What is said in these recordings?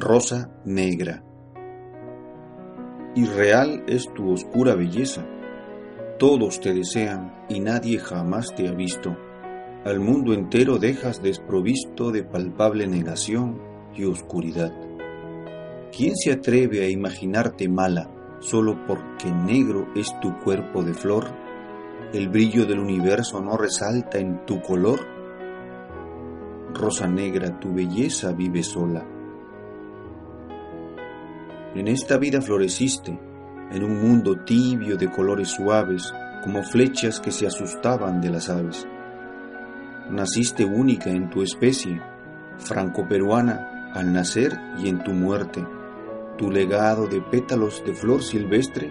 Rosa negra. Irreal es tu oscura belleza. Todos te desean y nadie jamás te ha visto. Al mundo entero dejas desprovisto de palpable negación y oscuridad. ¿Quién se atreve a imaginarte mala solo porque negro es tu cuerpo de flor? ¿El brillo del universo no resalta en tu color? Rosa negra, tu belleza vive sola en esta vida floreciste, en un mundo tibio de colores suaves, como flechas que se asustaban de las aves. Naciste única en tu especie, franco-peruana al nacer y en tu muerte. Tu legado de pétalos de flor silvestre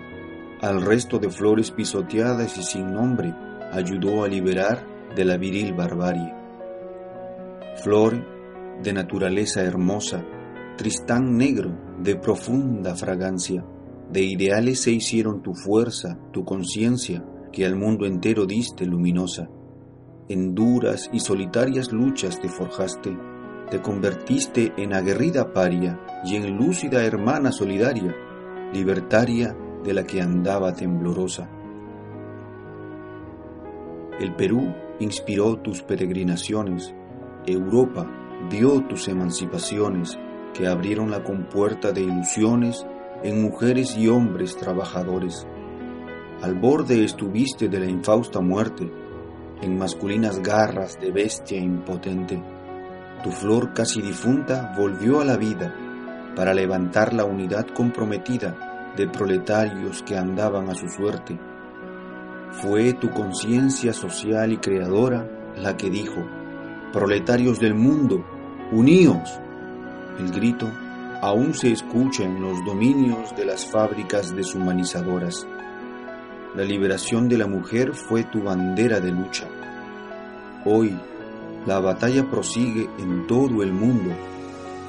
al resto de flores pisoteadas y sin nombre ayudó a liberar de la viril barbarie. Flor de naturaleza hermosa, Tristán negro de profunda fragancia, de ideales se hicieron tu fuerza, tu conciencia, que al mundo entero diste luminosa. En duras y solitarias luchas te forjaste, te convertiste en aguerrida paria y en lúcida hermana solidaria, libertaria de la que andaba temblorosa. El Perú inspiró tus peregrinaciones, Europa dio tus emancipaciones, que abrieron la compuerta de ilusiones en mujeres y hombres trabajadores. Al borde estuviste de la infausta muerte, en masculinas garras de bestia impotente. Tu flor casi difunta volvió a la vida para levantar la unidad comprometida de proletarios que andaban a su suerte. Fue tu conciencia social y creadora la que dijo, proletarios del mundo, uníos el grito aún se escucha en los dominios de las fábricas deshumanizadoras. La liberación de la mujer fue tu bandera de lucha. Hoy la batalla prosigue en todo el mundo,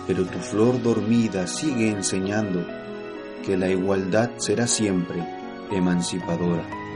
pero tu flor dormida sigue enseñando que la igualdad será siempre emancipadora.